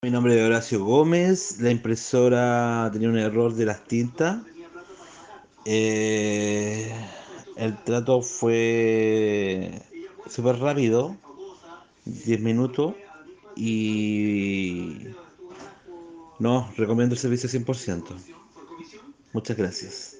Mi nombre es Horacio Gómez, la impresora tenía un error de las tintas. Eh, el trato fue súper rápido, 10 minutos, y no, recomiendo el servicio 100%. Muchas gracias.